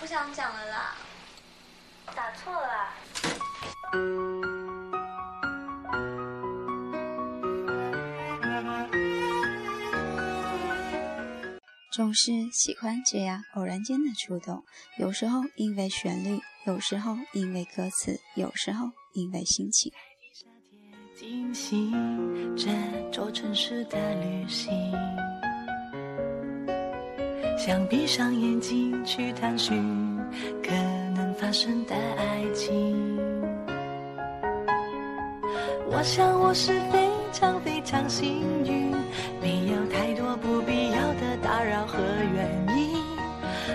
不想讲了啦。打错了。总是喜欢这样偶然间的触动，有时候因为旋律，有时候因为歌词，有时候因为心情。惊喜这座城市的旅行，想闭上眼睛去探寻可能发生的爱情。我想我是非常非常幸运，没有太多不必要的打扰和原因，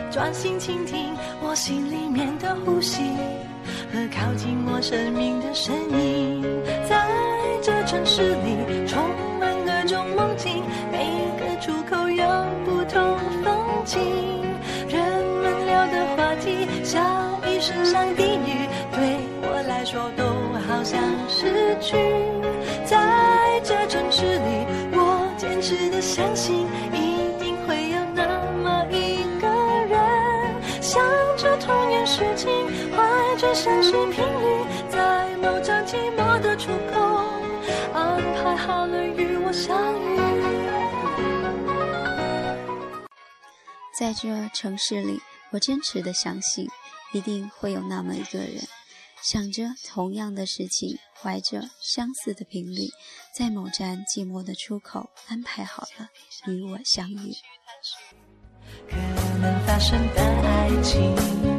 专心倾听我心里面的呼吸。和靠近我生命的声音，在这城市里充满各种梦境，每个出口有不同情。人们聊的话题像一声声低语，对我来说都好像是句。在这城市里，我坚持的相信，一定会有那么一个人，想着同样事情。就像是频率，在某站寂寞的出口，安排好了与我相遇。在这城市里，我坚持的相信，一定会有那么一个人，想着同样的事情，怀着相似的频率，在某站寂寞的出口，安排好了与我相遇。可能发生的爱情。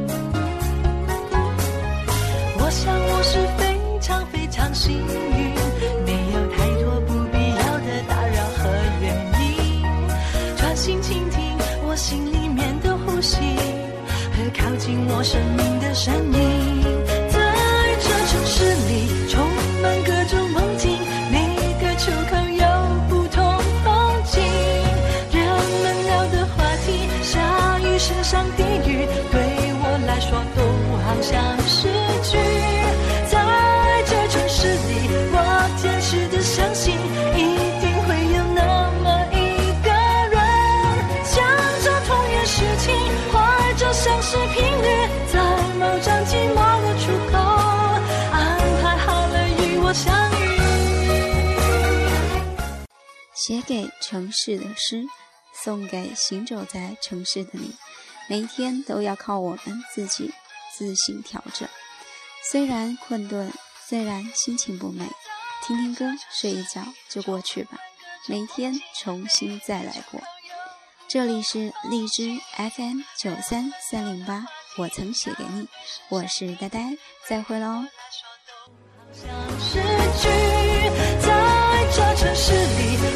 进我生命的声音。写给城市的诗，送给行走在城市的你。每一天都要靠我们自己自行调整。虽然困顿，虽然心情不美，听听歌，睡一觉就过去吧。每天重新再来过。这里是荔枝 FM 九三三零八，我曾写给你，我是呆呆，再会喽。像诗句在这城市里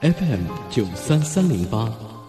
FM 九三三零八。